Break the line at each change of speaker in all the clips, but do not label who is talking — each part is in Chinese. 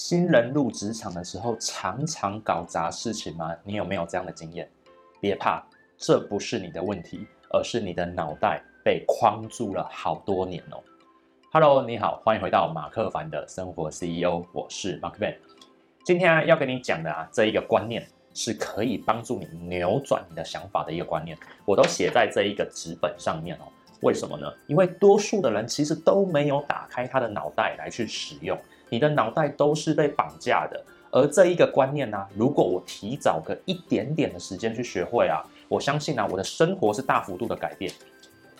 新人入职场的时候常常搞砸事情吗？你有没有这样的经验？别怕，这不是你的问题，而是你的脑袋被框住了好多年哦。Hello，你好，欢迎回到马克凡的生活 CEO，我是 Mark Man。今天，要跟你讲的啊，这一个观念是可以帮助你扭转你的想法的一个观念，我都写在这一个纸本上面哦。为什么呢？因为多数的人其实都没有打开他的脑袋来去使用，你的脑袋都是被绑架的。而这一个观念呢、如果我提早个一点点的时间去学会啊，我相信啊，我的生活是大幅度的改变。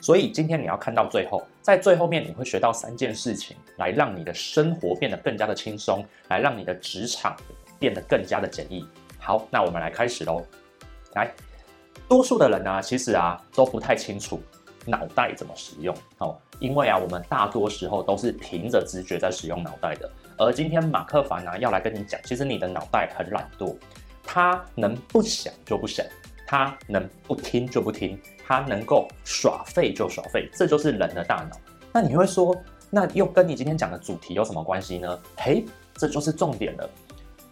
所以今天你要看到最后，在最后面你会学到三件事情，来让你的生活变得更加的轻松，来让你的职场变得更加的简易。好，那我们来开始喽。来，多数的人呢、其实啊都不太清楚。脑袋怎么使用？哦，因为啊，我们大多时候都是凭着直觉在使用脑袋的。而今天马克凡呢、要来跟你讲，其实你的脑袋很懒惰，他能不想就不想，他能不听就不听，他能够耍废就耍废，这就是人的大脑。那你会说，那又跟你今天讲的主题有什么关系呢？嘿，这就是重点了。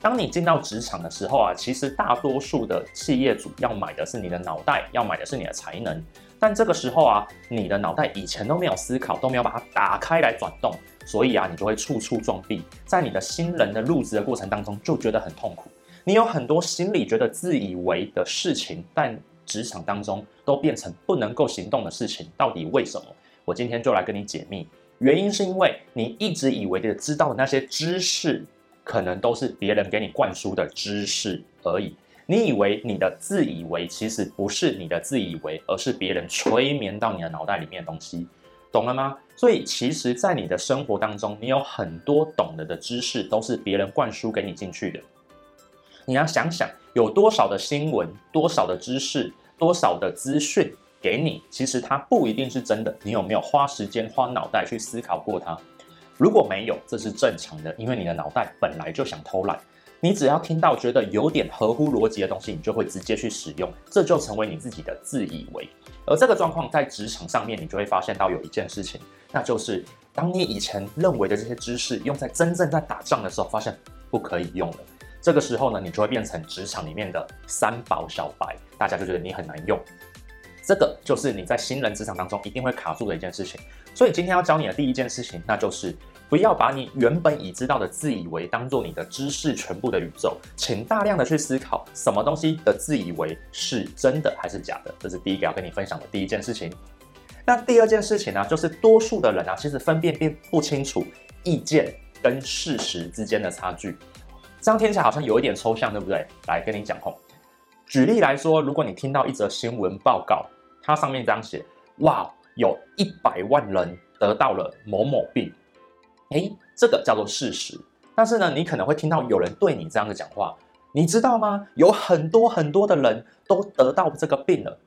当你进到职场的时候啊，其实大多数的企业主要买的是你的脑袋，要买的是你的才能。但这个时候啊，你的脑袋以前都没有思考，都没有把它打开来转动，所以啊，你就会处处撞壁。在你的新人的入职的过程当中，就觉得很痛苦。你有很多心里觉得自以为的事情，但职场当中都变成不能够行动的事情。到底为什么？我今天就来跟你解密。原因是因为你一直以为的知道的那些知识，可能都是别人给你灌输的知识而已。你以为你的自以为，其实不是你的自以为，而是别人催眠到你的脑袋里面的东西，懂了吗？所以其实，在你的生活当中，你有很多懂得的知识，都是别人灌输给你进去的。你要想想，有多少的新闻，多少的知识，多少的资讯给你，其实它不一定是真的。你有没有花时间、花脑袋去思考过它？如果没有，这是正常的，因为你的脑袋本来就想偷懒。你只要听到觉得有点合乎逻辑的东西，你就会直接去使用，这就成为你自己的自以为。而这个状况在职场上面，你就会发现到有一件事情，那就是当你以前认为的这些知识用在真正在打仗的时候，发现不可以用了。这个时候呢，你就会变成职场里面的三宝小白，大家就觉得你很难用。这个就是你在新人职场当中一定会卡住的一件事情。所以今天要教你的第一件事情，那就是。不要把你原本已知道的自以为当做你的知识全部的宇宙，请大量的去思考什么东西的自以为是真的还是假的，这是第一个要跟你分享的第一件事情。那第二件事情呢，就是多数的人啊，其实分辨并不清楚意见跟事实之间的差距。这样听起来好像有一点抽象，对不对？来跟你讲吼，举例来说，如果你听到一则新闻报告，它上面这样写：哇，有一百万人得到了某某病。诶，这个叫做事实。但是呢，你可能会听到有人对你这样的讲话，你知道吗？有很多很多的人都得到这个病了。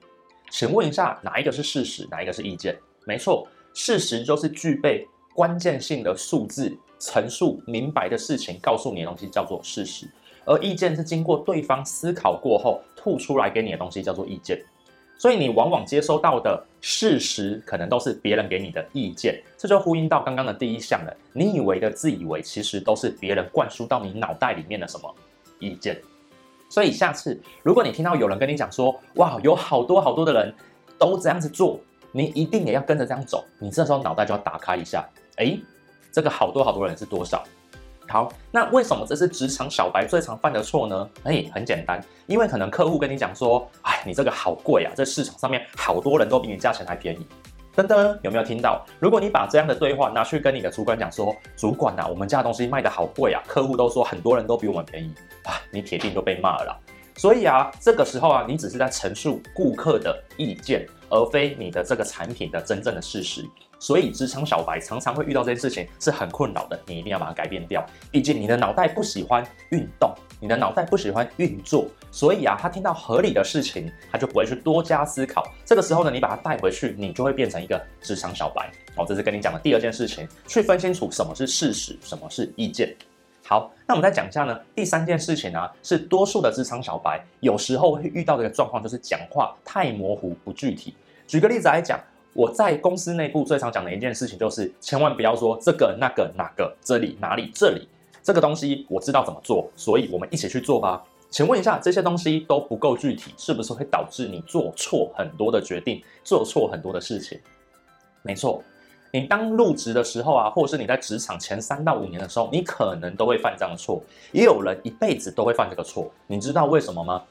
请问一下，哪一个是事实，哪一个是意见？没错，事实就是具备关键性的数字陈述明白的事情，告诉你的东西叫做事实，而意见是经过对方思考过后吐出来给你的东西叫做意见。所以你往往接收到的事实，可能都是别人给你的意见，这就呼应到刚刚的第一项了。你以为的自以为，其实都是别人灌输到你脑袋里面的什么意见。所以下次如果你听到有人跟你讲说，哇，有好多好多的人都这样子做，你一定也要跟着这样走。你这时候脑袋就要打开一下，诶，这个好多好多人是多少？好，那为什么这是职场小白最常犯的错呢？哎，很简单，因为可能客户跟你讲说，哎，你这个好贵啊，这市场上面好多人都比你价钱还便宜。噔噔，有没有听到？如果你把这样的对话拿去跟你的主管讲说，主管呐、啊，我们家的东西卖得好贵啊，客户都说很多人都比我们便宜，啊，你铁定就被骂了。所以啊，这个时候啊，你只是在陈述顾客的意见，而非你的这个产品的真正的事实。所以，职场小白常常会遇到这件事情，是很困扰的。你一定要把它改变掉。毕竟，你的脑袋不喜欢运动，你的脑袋不喜欢运作，所以啊，他听到合理的事情，他就不会去多加思考。这个时候呢，你把它带回去，你就会变成一个职场小白。哦，这是跟你讲的第二件事情，去分清楚什么是事实，什么是意见。好，那我们再讲一下呢。第三件事情呢、是多数的职场小白有时候会遇到的一个状况，就是讲话太模糊不具体。举个例子来讲。我在公司内部最常讲的一件事情就是，千万不要说这个、那个、哪个、这里、哪里、这里，这个东西我知道怎么做，所以我们一起去做吧。请问一下，这些东西都不够具体，是不是会导致你做错很多的决定，做错很多的事情？没错，你当入职的时候啊，或者是你在职场前三到五年的时候，你可能都会犯这样的错。也有人一辈子都会犯这个错，你知道为什么吗？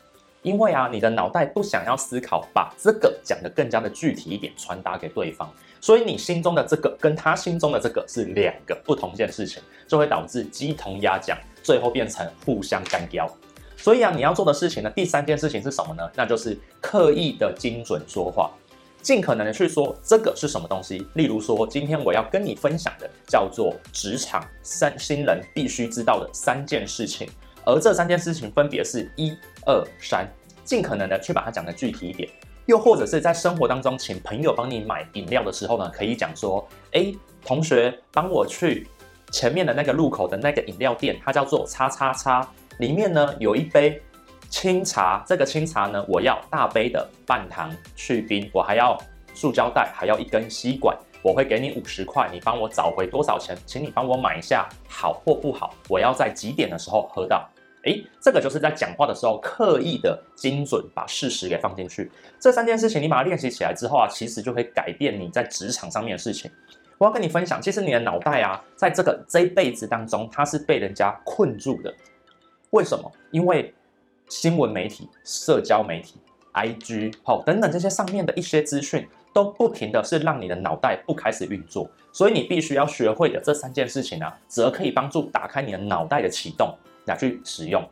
因为啊，你的脑袋不想要思考，把这个讲得更加的具体一点，传达给对方。所以你心中的这个跟他心中的这个是两个不同件事情，就会导致鸡同鸭讲，最后变成互相干掉。所以啊，你要做的事情呢，第三件事情是什么呢？那就是刻意的精准说话，尽可能的去说这个是什么东西。例如说，今天我要跟你分享的叫做职场三新人必须知道的三件事情，而这三件事情分别是一二三，尽可能的去把它讲得具体一点。又或者是在生活当中，请朋友帮你买饮料的时候呢，可以讲说，哎，同学，帮我去前面的那个路口的那个饮料店，它叫做叉叉叉，里面呢有一杯清茶，这个清茶呢，我要大杯的半糖去冰，我还要塑胶袋，还要一根吸管，我会给你五十块，你帮我找回多少钱？请你帮我买一下，好或不好，我要在几点的时候喝到。诶，这个就是在讲话的时候刻意的精准，把事实给放进去。这三件事情你把它练习起来之后啊，其实就会改变你在职场上面的事情。我要跟你分享，其实你的脑袋啊，在这个这一辈子当中，它是被人家困住的。为什么？因为新闻媒体、社交媒体、IG 好等等这些上面的一些资讯，都不停的是让你的脑袋不开始运作。所以你必须要学会的这三件事情啊，则可以帮助打开你的脑袋的启动。拿去使用，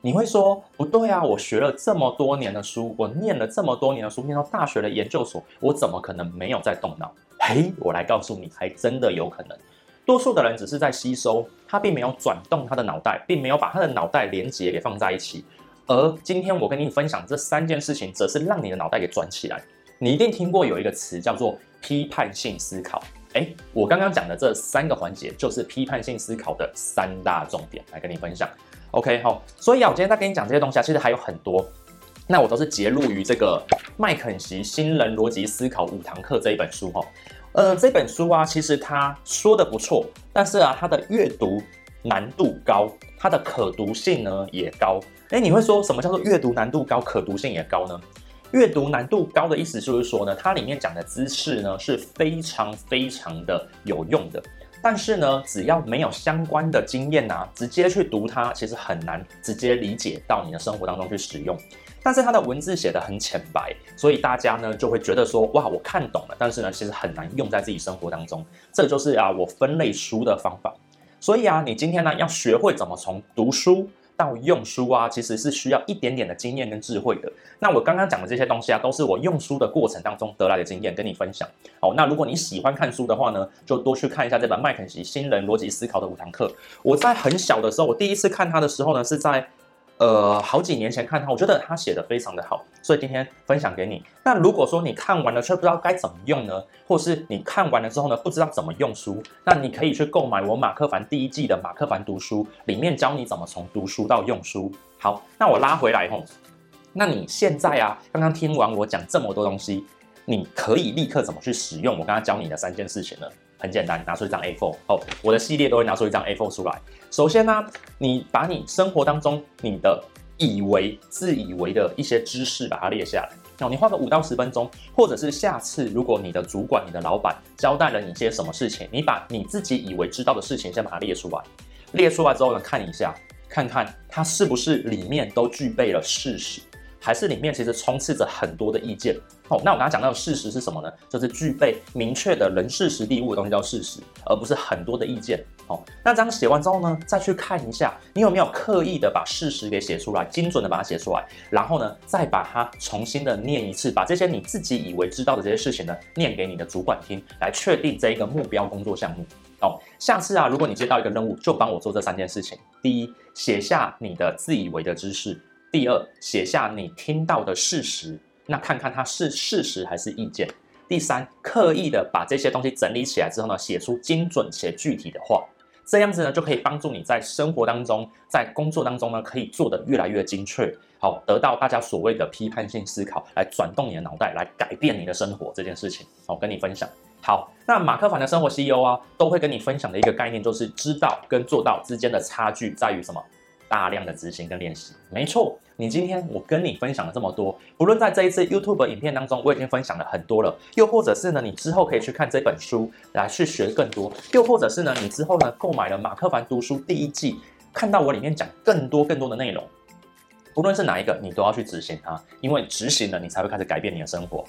你会说不对啊！我学了这么多年的书，我念了这么多年的书，念到大学的研究所，我怎么可能没有在动脑？嘿，我来告诉你，还真的有可能。多数的人只是在吸收，他并没有转动他的脑袋，并没有把他的脑袋连接给放在一起。而今天我跟你分享这三件事情，则是让你的脑袋给转起来。你一定听过有一个词叫做批判性思考。哎，我刚刚讲的这三个环节就是批判性思考的三大重点，来跟你分享。OK，好，所以啊，我今天在跟你讲这些东西啊，其实还有很多，那我都是截录于这个麦肯锡新人逻辑思考五堂课这一本书哈。呃，这本书啊，其实它说的不错，但是啊，它的阅读难度高，它的可读性呢也高。哎，你会说什么叫做阅读难度高，可读性也高呢？阅读难度高的意思就是说呢，它里面讲的知识呢是非常非常的有用的，但是呢，只要没有相关的经验啊，直接去读它，其实很难直接理解到你的生活当中去使用。但是它的文字写得很浅白，所以大家呢就会觉得说，哇，我看懂了，但是呢，其实很难用在自己生活当中。这就是啊，我分类书的方法。所以啊，你今天呢要学会怎么从读书。到用书啊，其实是需要一点点的经验跟智慧的。那我刚刚讲的这些东西啊，都是我用书的过程当中得来的经验，跟你分享。好，那如果你喜欢看书的话呢，就多去看一下这本麦肯锡新人逻辑思考的五堂课。我在很小的时候，我第一次看它的时候呢，是在。呃，好几年前看他，我觉得他写的非常的好，所以今天分享给你。那如果说你看完了却不知道该怎么用呢，或是你看完了之后呢，不知道怎么用书，那你可以去购买我马克凡第一季的马克凡读书，里面教你怎么从读书到用书。好，那我拉回来吼，那你现在啊，刚刚听完我讲这么多东西，你可以立刻怎么去使用我刚刚教你的三件事情呢？很简单，拿出一张 A4 哦，我的系列都会拿出一张 A4 出来。首先呢，你把你生活当中你的以为、自以为的一些知识把它列下来。哦，你花个五到十分钟，或者是下次如果你的主管、你的老板交代了你些什么事情，你把你自己以为知道的事情先把它列出来。列出来之后呢，看一下，看看它是不是里面都具备了事实。还是里面其实充斥着很多的意见哦。那我刚刚讲到的事实是什么呢？就是具备明确的人事实地物的东西叫事实，而不是很多的意见哦。那这样写完之后呢，再去看一下，你有没有刻意的把事实给写出来，精准的把它写出来，然后呢，再把它重新的念一次，把这些你自己以为知道的这些事情呢，念给你的主管听，来确定这一个目标工作项目哦。下次啊，如果你接到一个任务，就帮我做这三件事情：第一，写下你的自以为的知识。第二，写下你听到的事实，那看看它是事实还是意见。第三，刻意的把这些东西整理起来之后呢，写出精准且具体的话，这样子呢就可以帮助你在生活当中，在工作当中呢，可以做得越来越精确，好，得到大家所谓的批判性思考，来转动你的脑袋，来改变你的生活这件事情。好，跟你分享。好，那马克凡的生活 CEO 啊，都会跟你分享的一个概念，就是知道跟做到之间的差距在于什么？大量的执行跟练习。没错，你今天我跟你分享了这么多，不论在这一次 YouTube 影片当中，我已经分享了很多了，又或者是呢，你之后可以去看这本书来去学更多，又或者是呢，你之后呢购买了马克凡读书第一季，看到我里面讲更多更多的内容，不论是哪一个，你都要去执行它，因为执行了，你才会开始改变你的生活。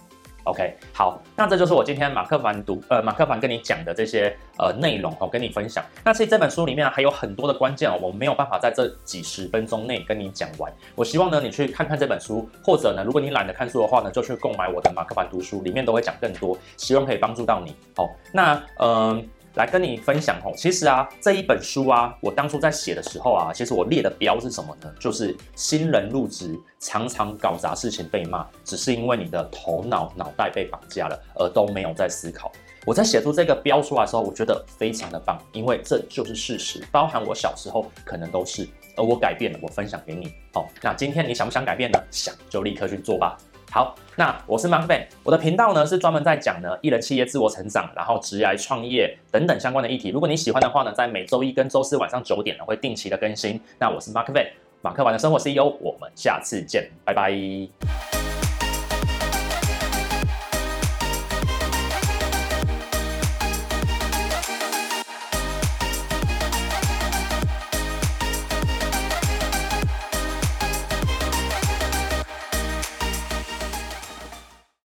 OK，好，那这就是我今天马克凡读，呃，马克凡跟你讲的这些呃内容哦，跟你分享。那其实这本书里面还有很多的关键哦，我没有办法在这几十分钟内跟你讲完。我希望呢，你去看看这本书，或者呢，如果你懒得看书的话呢，就去购买我的马克凡读书，里面都会讲更多，希望可以帮助到你。好，那嗯。来跟你分享哦，其实啊，这一本书啊，我当初在写的时候啊，其实我列的标是什么呢？就是新人入职常常搞砸事情被骂，只是因为你的头脑脑袋被绑架了，而都没有在思考。我在写出这个标出来的时候，我觉得非常的棒，因为这就是事实，包含我小时候可能都是，而我改变了，我分享给你。好，那今天你想不想改变呢？想就立刻去做吧。好，那我是 Mark Van，我的频道呢是专门在讲呢艺人企业自我成长，然后职业创业等等相关的议题。如果你喜欢的话呢，在每周一跟周四晚上九点呢会定期的更新。那我是 Mark Van，马克玩的生活 CEO，我们下次见，拜拜。